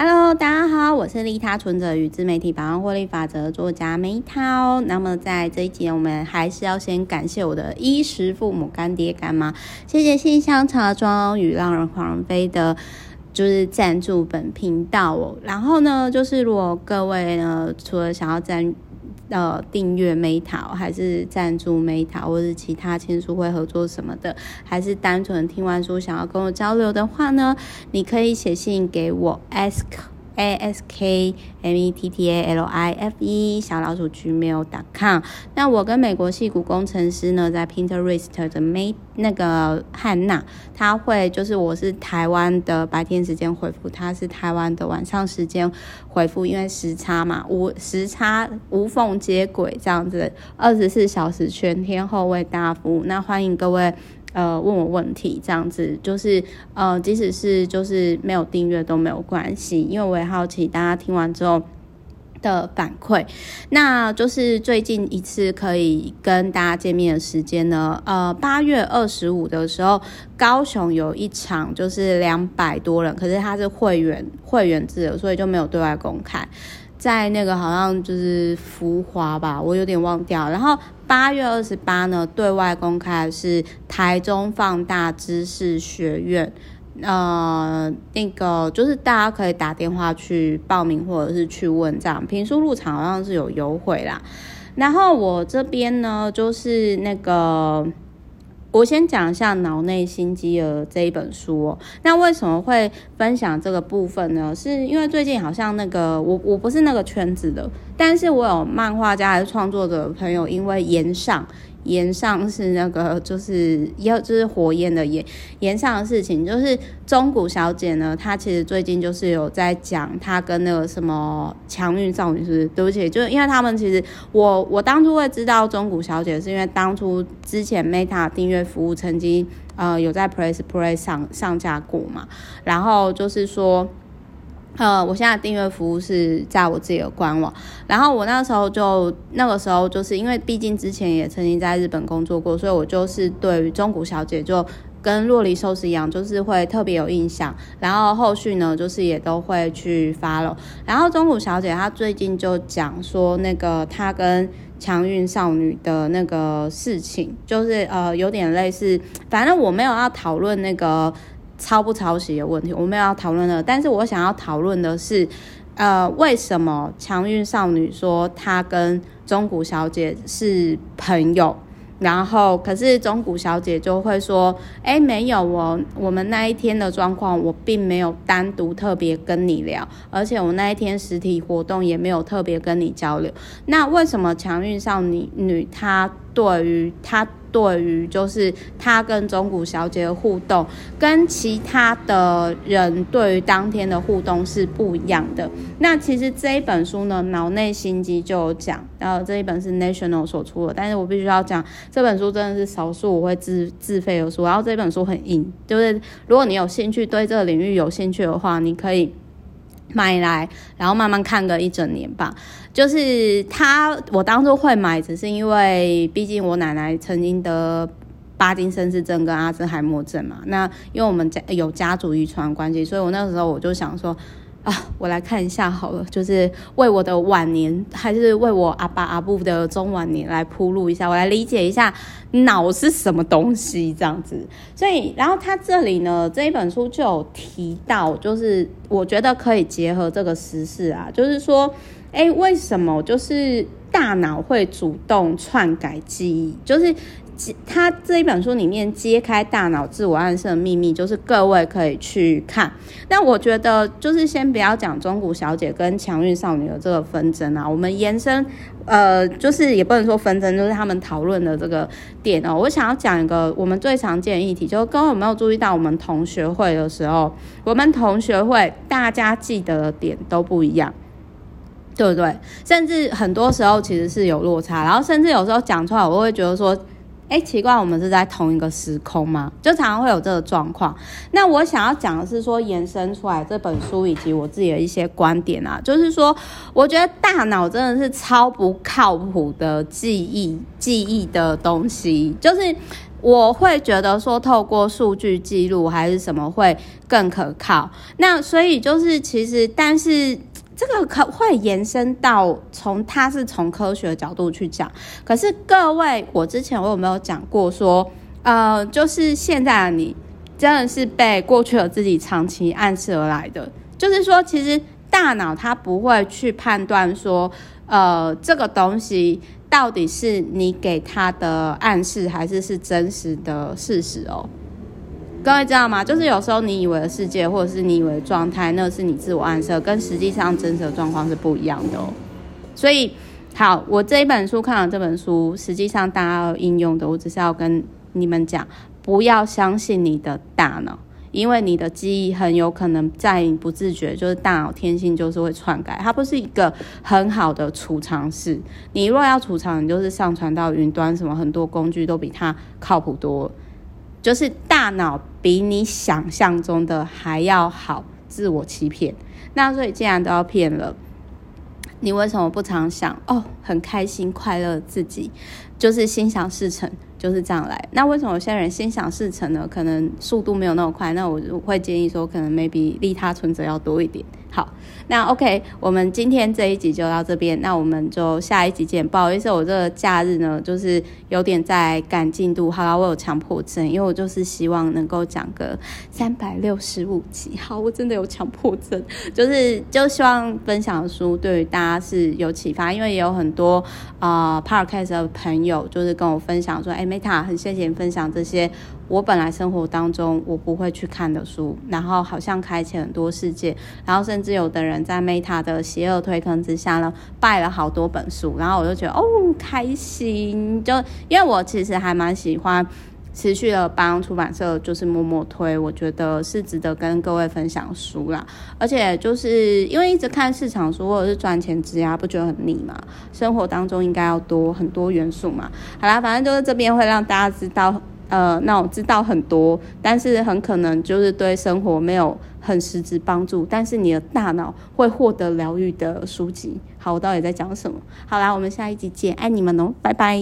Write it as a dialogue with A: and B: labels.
A: Hello，大家好，我是利他存者与自媒体百万获利法则作家梅涛。那么在这一集，我们还是要先感谢我的衣食父母、干爹干妈，谢谢信箱茶庄与浪人黄飞的，就是赞助本频道哦。然后呢，就是如果各位呢，除了想要赞呃，订阅 Meta 还是赞助 Meta，或者其他签书会合作什么的，还是单纯听完书想要跟我交流的话呢，你可以写信给我 ask。A s k m e t t a l i f e 小老鼠 gmail.com。那我跟美国矽谷工程师呢，在 Pinterest 的 May 那个汉娜，他会就是我是台湾的白天时间回复，他是台湾的晚上时间回复，因为时差嘛，无时差无缝接轨这样子，二十四小时全天候为大家服务。那欢迎各位。呃，问我问题这样子，就是呃，即使是就是没有订阅都没有关系，因为我也好奇大家听完之后的反馈。那就是最近一次可以跟大家见面的时间呢，呃，八月二十五的时候，高雄有一场就是两百多人，可是他是会员会员制的，所以就没有对外公开。在那个好像就是浮华吧，我有点忘掉。然后八月二十八呢，对外公开是台中放大知识学院，呃，那个就是大家可以打电话去报名或者是去问这样，坪数入场好像是有优惠啦。然后我这边呢，就是那个。我先讲一下《脑内心机儿》这一本书哦。那为什么会分享这个部分呢？是因为最近好像那个我我不是那个圈子的，但是我有漫画家还是创作者的朋友，因为延上。炎上是那个，就是要就是火焰的炎，炎上的事情，就是中谷小姐呢，她其实最近就是有在讲她跟那个什么强运少女，是不是？对不起，就是因为他们其实我我当初会知道中谷小姐，是因为当初之前 Meta 订阅服务曾经呃有在 Press Play 上上架过嘛，然后就是说。呃，我现在订阅服务是在我自己的官网，然后我那时候就那个时候就是因为毕竟之前也曾经在日本工作过，所以我就是对于中古小姐就跟洛梨寿司一样，就是会特别有印象。然后后续呢，就是也都会去 follow。然后中古小姐她最近就讲说，那个她跟强运少女的那个事情，就是呃有点类似，反正我没有要讨论那个。抄不抄袭的问题，我们要讨论的。但是我想要讨论的是，呃，为什么强运少女说她跟中古小姐是朋友，然后可是中古小姐就会说，哎，没有哦，我们那一天的状况，我并没有单独特别跟你聊，而且我那一天实体活动也没有特别跟你交流。那为什么强运少女女她对于她？对于就是他跟中古小姐的互动，跟其他的人对于当天的互动是不一样的。那其实这一本书呢，脑内心机就有讲，然后这一本是 National 所出的，但是我必须要讲，这本书真的是少数我会自自费的书，然后这本书很硬，就是如果你有兴趣，对这个领域有兴趣的话，你可以。买来，然后慢慢看个一整年吧。就是他，我当初会买，只是因为毕竟我奶奶曾经得帕金森氏症跟阿兹海默症嘛。那因为我们家有家族遗传关系，所以我那时候我就想说。啊，我来看一下好了，就是为我的晚年，还是为我阿爸阿布的中晚年来铺路一下，我来理解一下脑是什么东西这样子。所以，然后他这里呢，这一本书就有提到，就是我觉得可以结合这个时事啊，就是说，哎，为什么就是大脑会主动篡改记忆？就是。他这一本书里面揭开大脑自我暗示的秘密，就是各位可以去看。但我觉得，就是先不要讲中古小姐跟强运少女的这个纷争啊，我们延伸，呃，就是也不能说纷争，就是他们讨论的这个点哦。我想要讲一个我们最常见的议题，就是各位有没有注意到，我们同学会的时候，我们同学会大家记得的点都不一样，对不对？甚至很多时候其实是有落差，然后甚至有时候讲出来，我会觉得说。哎，奇怪，我们是在同一个时空吗？就常常会有这个状况。那我想要讲的是说，延伸出来这本书以及我自己的一些观点啊，就是说，我觉得大脑真的是超不靠谱的记忆记忆的东西。就是我会觉得说，透过数据记录还是什么会更可靠。那所以就是其实，但是这个可会延伸到从它是从科学角度去讲。可是各位，我之前我有没有讲过说，呃，就是现在的你真的是被过去的自己长期暗示而来的。就是说，其实大脑它不会去判断说，呃，这个东西。到底是你给他的暗示，还是是真实的事实哦？各位知道吗？就是有时候你以为的世界，或者是你以为的状态，那是你自我暗示，跟实际上真实的状况是不一样的哦。所以，好，我这一本书看了这本书，实际上大家要应用的，我只是要跟你们讲，不要相信你的大脑。因为你的记忆很有可能在你不自觉，就是大脑天性就是会篡改，它不是一个很好的储藏室。你若要储藏，你就是上传到云端，什么很多工具都比它靠谱多。就是大脑比你想象中的还要好，自我欺骗。那所以既然都要骗了，你为什么不常想哦？很开心快乐自己，就是心想事成。就是这样来。那为什么有些人心想事成呢？可能速度没有那么快。那我会建议说，可能 maybe 利他存折要多一点。好，那 OK，我们今天这一集就到这边，那我们就下一集见。不好意思，我这个假日呢，就是有点在赶进度。好啦，我有强迫症，因为我就是希望能够讲个三百六十五集。好，我真的有强迫症，就是就希望分享的书对于大家是有启发，因为也有很多啊、呃、Podcast 的朋友有就是跟我分享说，哎，Meta，很谢谢你分享这些。我本来生活当中我不会去看的书，然后好像开启很多世界，然后甚至有的人在 Meta 的邪恶推坑之下呢，拜了好多本书，然后我就觉得哦开心，就因为我其实还蛮喜欢持续的帮出版社就是默默推，我觉得是值得跟各位分享书啦，而且就是因为一直看市场书或者是赚钱之呀，不觉得很腻嘛？生活当中应该要多很多元素嘛。好啦，反正就是这边会让大家知道。呃，那我知道很多，但是很可能就是对生活没有很实质帮助，但是你的大脑会获得疗愈的书籍。好，我到底在讲什么？好啦，我们下一集见，爱你们哦，拜拜。